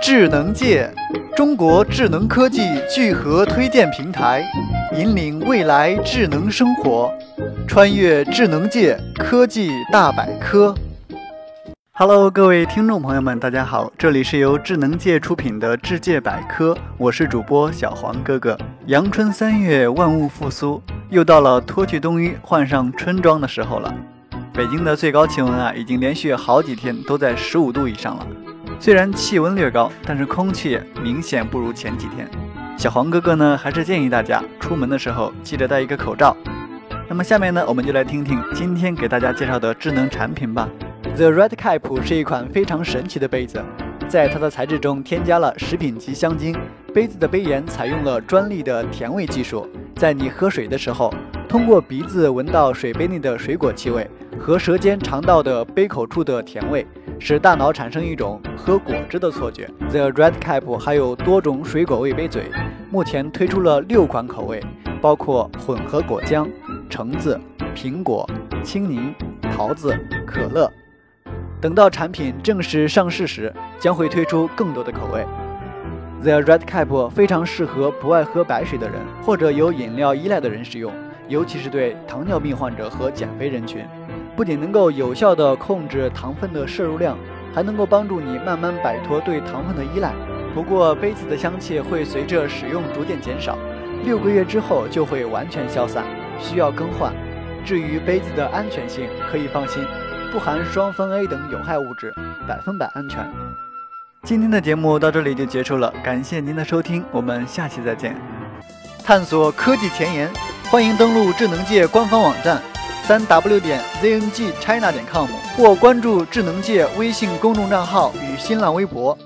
智能界，中国智能科技聚合推荐平台，引领未来智能生活，穿越智能界科技大百科。Hello，各位听众朋友们，大家好，这里是由智能界出品的智界百科，我是主播小黄哥哥。阳春三月，万物复苏，又到了脱去冬衣，换上春装的时候了。北京的最高气温啊，已经连续好几天都在十五度以上了。虽然气温略高，但是空气明显不如前几天。小黄哥哥呢，还是建议大家出门的时候记得戴一个口罩。那么下面呢，我们就来听听今天给大家介绍的智能产品吧。The Red Cap 是一款非常神奇的杯子，在它的材质中添加了食品级香精，杯子的杯沿采用了专利的甜味技术，在你喝水的时候，通过鼻子闻到水杯内的水果气味和舌尖尝到的杯口处的甜味。使大脑产生一种喝果汁的错觉。The Red Cap 还有多种水果味杯嘴，目前推出了六款口味，包括混合果浆、橙子、苹果、青柠、桃子、可乐。等到产品正式上市时，将会推出更多的口味。The Red Cap 非常适合不爱喝白水的人或者有饮料依赖的人使用，尤其是对糖尿病患者和减肥人群。不仅能够有效地控制糖分的摄入量，还能够帮助你慢慢摆脱对糖分的依赖。不过，杯子的香气会随着使用逐渐减少，六个月之后就会完全消散，需要更换。至于杯子的安全性，可以放心，不含双酚 A 等有害物质，百分百安全。今天的节目到这里就结束了，感谢您的收听，我们下期再见。探索科技前沿，欢迎登录智能界官方网站。三 w 点 zngchina 点 com 或关注智能界微信公众账号与新浪微博。